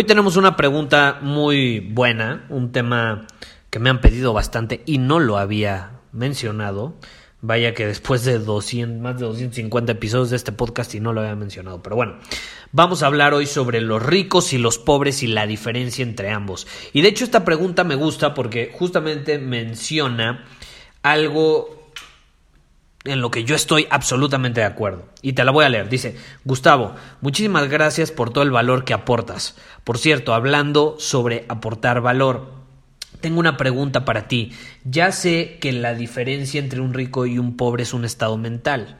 Hoy tenemos una pregunta muy buena, un tema que me han pedido bastante y no lo había mencionado. Vaya que después de 200, más de 250 episodios de este podcast y no lo había mencionado. Pero bueno, vamos a hablar hoy sobre los ricos y los pobres y la diferencia entre ambos. Y de hecho esta pregunta me gusta porque justamente menciona algo en lo que yo estoy absolutamente de acuerdo. Y te la voy a leer. Dice, Gustavo, muchísimas gracias por todo el valor que aportas. Por cierto, hablando sobre aportar valor, tengo una pregunta para ti. Ya sé que la diferencia entre un rico y un pobre es un estado mental.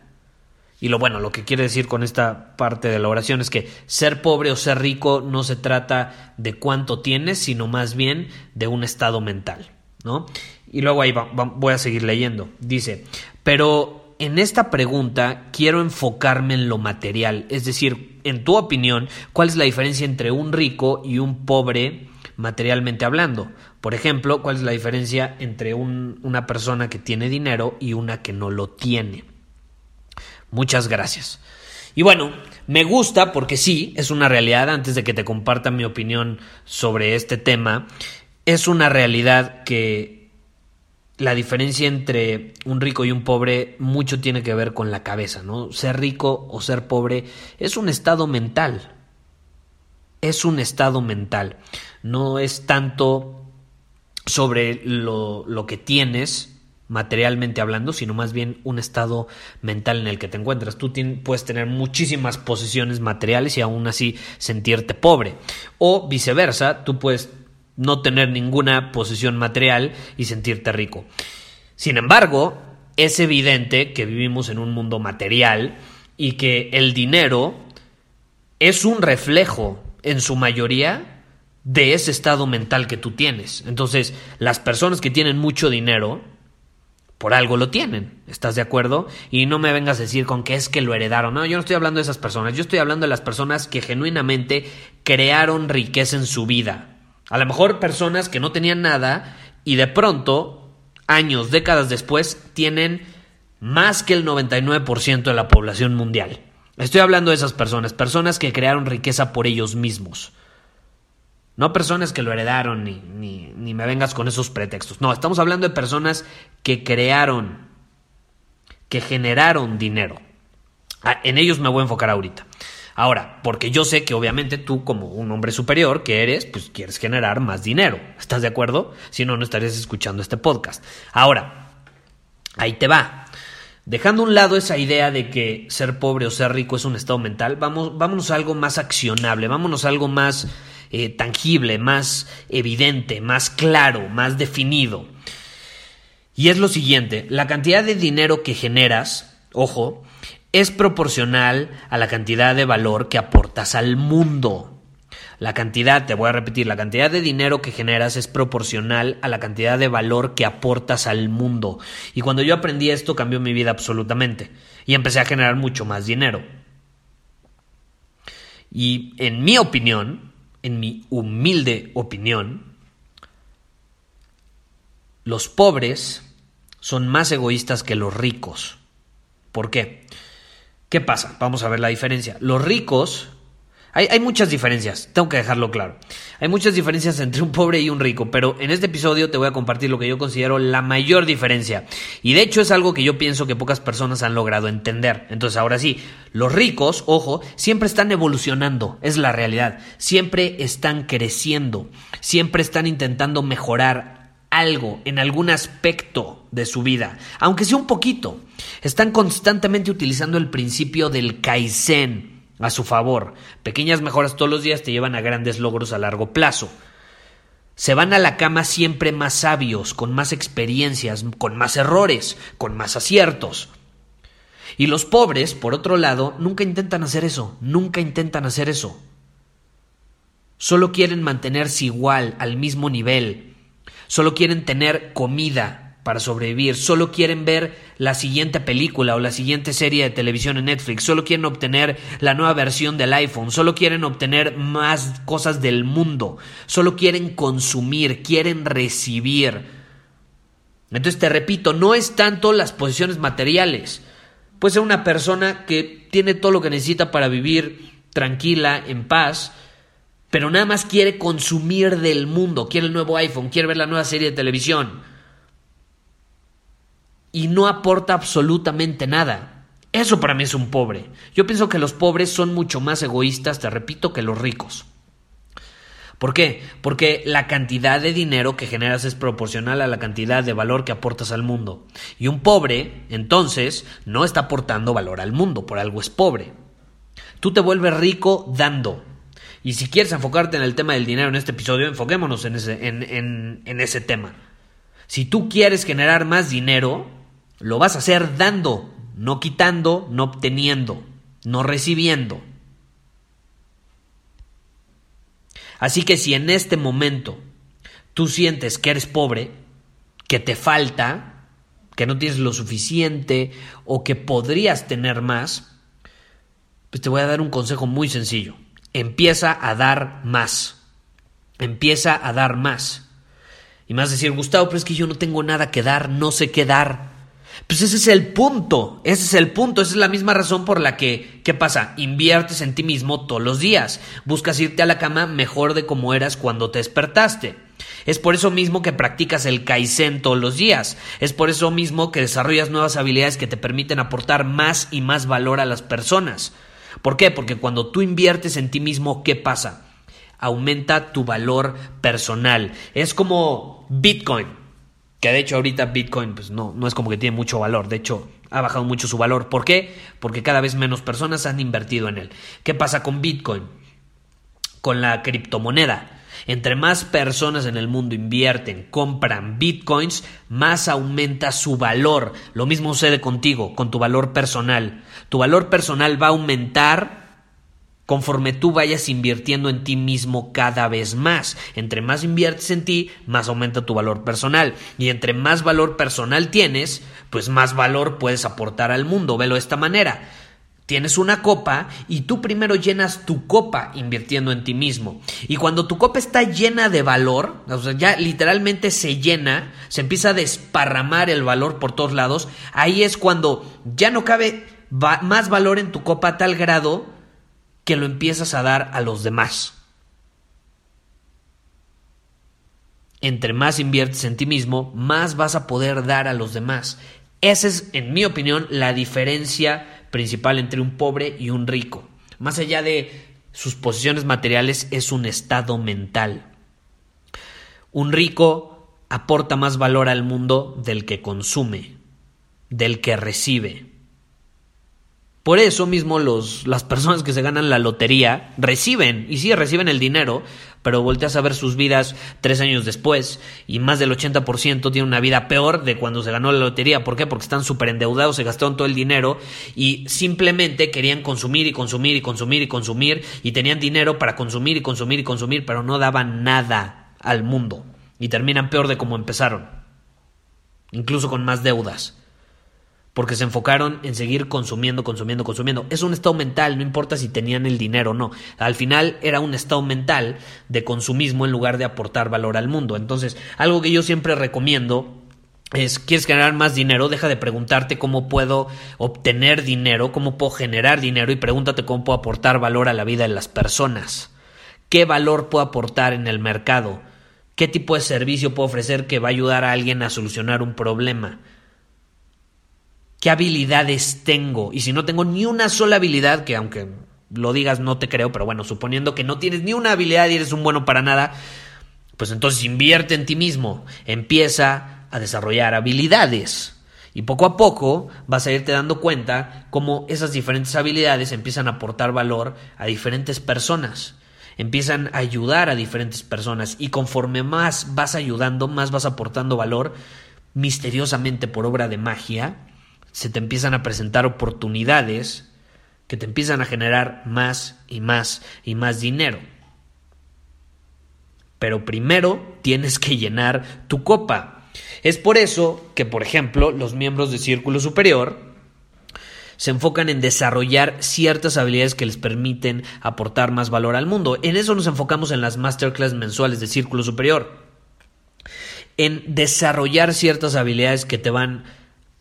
Y lo bueno, lo que quiere decir con esta parte de la oración es que ser pobre o ser rico no se trata de cuánto tienes, sino más bien de un estado mental, ¿no? Y luego ahí voy a seguir leyendo. Dice, pero en esta pregunta quiero enfocarme en lo material, es decir, en tu opinión, ¿cuál es la diferencia entre un rico y un pobre materialmente hablando? Por ejemplo, ¿cuál es la diferencia entre una persona que tiene dinero y una que no lo tiene? Muchas gracias. Y bueno, me gusta porque sí, es una realidad, antes de que te comparta mi opinión sobre este tema, es una realidad que la diferencia entre un rico y un pobre mucho tiene que ver con la cabeza, ¿no? Ser rico o ser pobre es un estado mental. Es un estado mental. No es tanto sobre lo, lo que tienes materialmente hablando, sino más bien un estado mental en el que te encuentras. Tú puedes tener muchísimas posesiones materiales y aún así sentirte pobre. O viceversa, tú puedes no tener ninguna posesión material y sentirte rico. Sin embargo, es evidente que vivimos en un mundo material y que el dinero es un reflejo, en su mayoría, de ese estado mental que tú tienes. Entonces, las personas que tienen mucho dinero, por algo lo tienen, ¿estás de acuerdo? Y no me vengas a decir con que es que lo heredaron. No, yo no estoy hablando de esas personas, yo estoy hablando de las personas que genuinamente crearon riqueza en su vida, a lo mejor personas que no tenían nada y de pronto, años, décadas después, tienen más que el 99% de la población mundial. Estoy hablando de esas personas, personas que crearon riqueza por ellos mismos. No personas que lo heredaron, ni, ni, ni, me vengas con esos pretextos. No, estamos hablando de personas que crearon, que generaron dinero. Ah, en ellos me voy a enfocar ahorita. Ahora, porque yo sé que obviamente tú como un hombre superior que eres, pues quieres generar más dinero. ¿Estás de acuerdo? Si no, no estarías escuchando este podcast. Ahora, ahí te va. Dejando a un lado esa idea de que ser pobre o ser rico es un estado mental, vamos, vámonos a algo más accionable, vámonos a algo más eh, tangible, más evidente, más claro, más definido. Y es lo siguiente, la cantidad de dinero que generas, ojo, es proporcional a la cantidad de valor que aportas al mundo. La cantidad, te voy a repetir, la cantidad de dinero que generas es proporcional a la cantidad de valor que aportas al mundo. Y cuando yo aprendí esto cambió mi vida absolutamente. Y empecé a generar mucho más dinero. Y en mi opinión, en mi humilde opinión, los pobres son más egoístas que los ricos. ¿Por qué? ¿Qué pasa? Vamos a ver la diferencia. Los ricos Hay, muchas diferencias, tengo que dejarlo claro. Hay muchas diferencias entre un pobre y un rico, pero en este episodio te voy a compartir lo que yo considero la mayor diferencia. Y de hecho es algo que yo pienso que pocas personas han logrado entender. Entonces ahora sí, los ricos, ojo, siempre están evolucionando, es la realidad. Siempre están creciendo, siempre están intentando mejorar algo en algún aspecto de su vida, aunque sea un poquito. Están constantemente utilizando el principio del Kaizen a su favor. Pequeñas mejoras todos los días te llevan a grandes logros a largo plazo. Se van a la cama siempre más sabios, con más experiencias, con más errores, con más aciertos. Y los pobres, por otro lado, nunca intentan hacer eso, nunca intentan hacer eso. Solo quieren mantenerse igual, al mismo nivel. Solo quieren tener comida, para sobrevivir, solo quieren ver la siguiente película o la siguiente serie de televisión en Netflix, solo quieren obtener la nueva versión del iPhone, solo quieren obtener más cosas del mundo, solo quieren consumir, quieren recibir. Entonces te repito, no es tanto las posiciones materiales. Puede ser una persona que tiene todo lo que necesita para vivir tranquila, en paz, pero nada más quiere consumir del mundo, quiere el nuevo iPhone, quiere ver la nueva serie de televisión y no aporta absolutamente nada. Eso para mí es un pobre. Yo pienso que los pobres son mucho más egoístas, te repito, que los ricos. ¿Por qué? Porque la cantidad de dinero que generas es proporcional a la cantidad de valor que aportas al mundo. Y un pobre, entonces, no está aportando valor al mundo, por algo es pobre. Tú te vuelves rico dando. Y si quieres enfocarte en el tema del dinero en este episodio, enfoquémonos en ese, en, en ese tema. Si tú quieres generar más dinero, lo vas a hacer dando, no quitando, no obteniendo, no recibiendo. Así que si en este momento tú sientes que eres pobre, que te falta, que no tienes lo suficiente o que podrías tener más, pues te voy a dar un consejo muy sencillo. Empieza a dar más. Empieza a dar más. Y a decir, Gustavo, pero es que yo no tengo nada que dar, no sé qué dar. Pues ese es el punto, ese es el punto, esa es la misma razón por la que, ¿qué pasa? Inviertes en ti mismo todos los días, buscas irte a la cama mejor de como eras cuando te despertaste. Es por eso mismo que practicas el Kaizen todos los días. Es por eso mismo que desarrollas nuevas habilidades que te permiten aportar más y más valor a las personas. ¿Por qué? Porque cuando tú inviertes en ti mismo, ¿qué pasa? Aumenta tu valor personal. Es como Bitcoin. Que de hecho ahorita Bitcoin pues no, no es como que tiene mucho valor, de hecho ha bajado mucho su valor. ¿Por qué? Porque cada vez menos personas han invertido en él. ¿Qué pasa con Bitcoin? Con la criptomoneda. Entre más personas en el mundo invierten, compran bitcoins, más aumenta su valor. Lo mismo sucede contigo, con tu valor personal. Tu valor personal va a aumentar conforme tú vayas invirtiendo en ti mismo cada vez más. Entre más inviertes en ti, más aumenta tu valor personal. Y entre más valor personal tienes, pues más valor puedes aportar al mundo. Velo de esta manera. Tienes una copa y tú primero llenas tu copa invirtiendo en ti mismo. Y cuando tu copa está llena de valor, o sea, ya literalmente se llena, se empieza a desparramar el valor por todos lados, ahí es cuando ya no cabe más valor en tu copa a tal grado que lo empiezas a dar a los demás. Entre más inviertes en ti mismo, más vas a poder dar a los demás. Esa es, en mi opinión, la diferencia principal entre un pobre y un rico. Más allá de sus posiciones materiales, es un estado mental. Un rico aporta más valor al mundo del que consume, del que recibe. Por eso mismo los, las personas que se ganan la lotería reciben, y sí reciben el dinero, pero volteas a ver sus vidas tres años después y más del 80% tiene una vida peor de cuando se ganó la lotería. ¿Por qué? Porque están súper endeudados, se gastaron todo el dinero y simplemente querían consumir y consumir y consumir y consumir y tenían dinero para consumir y consumir y consumir, pero no daban nada al mundo y terminan peor de como empezaron, incluso con más deudas porque se enfocaron en seguir consumiendo, consumiendo, consumiendo. Es un estado mental, no importa si tenían el dinero o no. Al final era un estado mental de consumismo en lugar de aportar valor al mundo. Entonces, algo que yo siempre recomiendo es, quieres generar más dinero, deja de preguntarte cómo puedo obtener dinero, cómo puedo generar dinero y pregúntate cómo puedo aportar valor a la vida de las personas. ¿Qué valor puedo aportar en el mercado? ¿Qué tipo de servicio puedo ofrecer que va a ayudar a alguien a solucionar un problema? ¿Qué habilidades tengo? Y si no tengo ni una sola habilidad, que aunque lo digas no te creo, pero bueno, suponiendo que no tienes ni una habilidad y eres un bueno para nada, pues entonces invierte en ti mismo, empieza a desarrollar habilidades. Y poco a poco vas a irte dando cuenta cómo esas diferentes habilidades empiezan a aportar valor a diferentes personas, empiezan a ayudar a diferentes personas y conforme más vas ayudando, más vas aportando valor, misteriosamente por obra de magia, se te empiezan a presentar oportunidades que te empiezan a generar más y más y más dinero. Pero primero tienes que llenar tu copa. Es por eso que, por ejemplo, los miembros de Círculo Superior se enfocan en desarrollar ciertas habilidades que les permiten aportar más valor al mundo. En eso nos enfocamos en las masterclass mensuales de Círculo Superior. En desarrollar ciertas habilidades que te van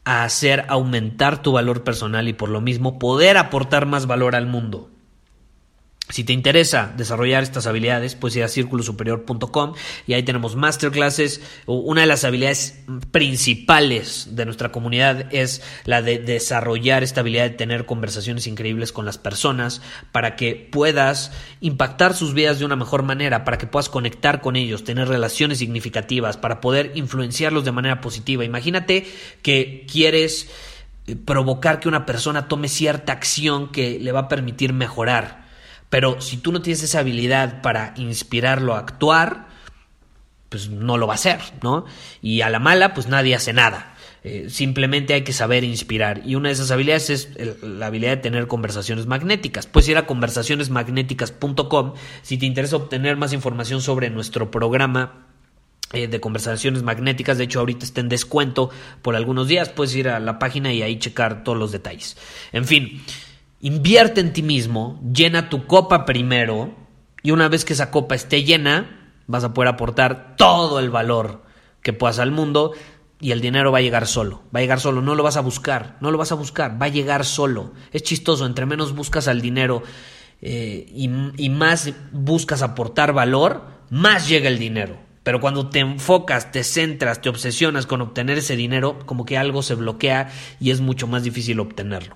a hacer aumentar tu valor personal y por lo mismo poder aportar más valor al mundo. Si te interesa desarrollar estas habilidades, puedes ir a círculosuperior.com y ahí tenemos masterclasses. Una de las habilidades principales de nuestra comunidad es la de desarrollar esta habilidad de tener conversaciones increíbles con las personas para que puedas impactar sus vidas de una mejor manera, para que puedas conectar con ellos, tener relaciones significativas, para poder influenciarlos de manera positiva. Imagínate que quieres eh, provocar que una persona tome cierta acción que le va a permitir mejorar pero si tú no tienes esa habilidad para inspirarlo a actuar, pues no lo va a hacer, ¿no? Y a la mala, pues nadie hace nada. Eh, simplemente hay que saber inspirar. Y una de esas habilidades es la habilidad de tener conversaciones magnéticas. Puedes ir a conversacionesmagnéticas.com si te interesa obtener más información sobre nuestro programa eh, de conversaciones magnéticas. De hecho, ahorita está en descuento por algunos días. Puedes ir a la página y ahí checar todos los detalles. En fin. Invierte en ti mismo, llena tu copa primero y una vez que esa copa esté llena, vas a poder aportar todo el valor que puedas al mundo y el dinero va a llegar solo, va a llegar solo, no lo vas a buscar, no lo vas a buscar, va a llegar solo. Es chistoso, entre menos buscas al dinero eh, y, y más buscas aportar valor, más llega el dinero. Pero cuando te enfocas, te centras, te obsesionas con obtener ese dinero, como que algo se bloquea y es mucho más difícil obtenerlo.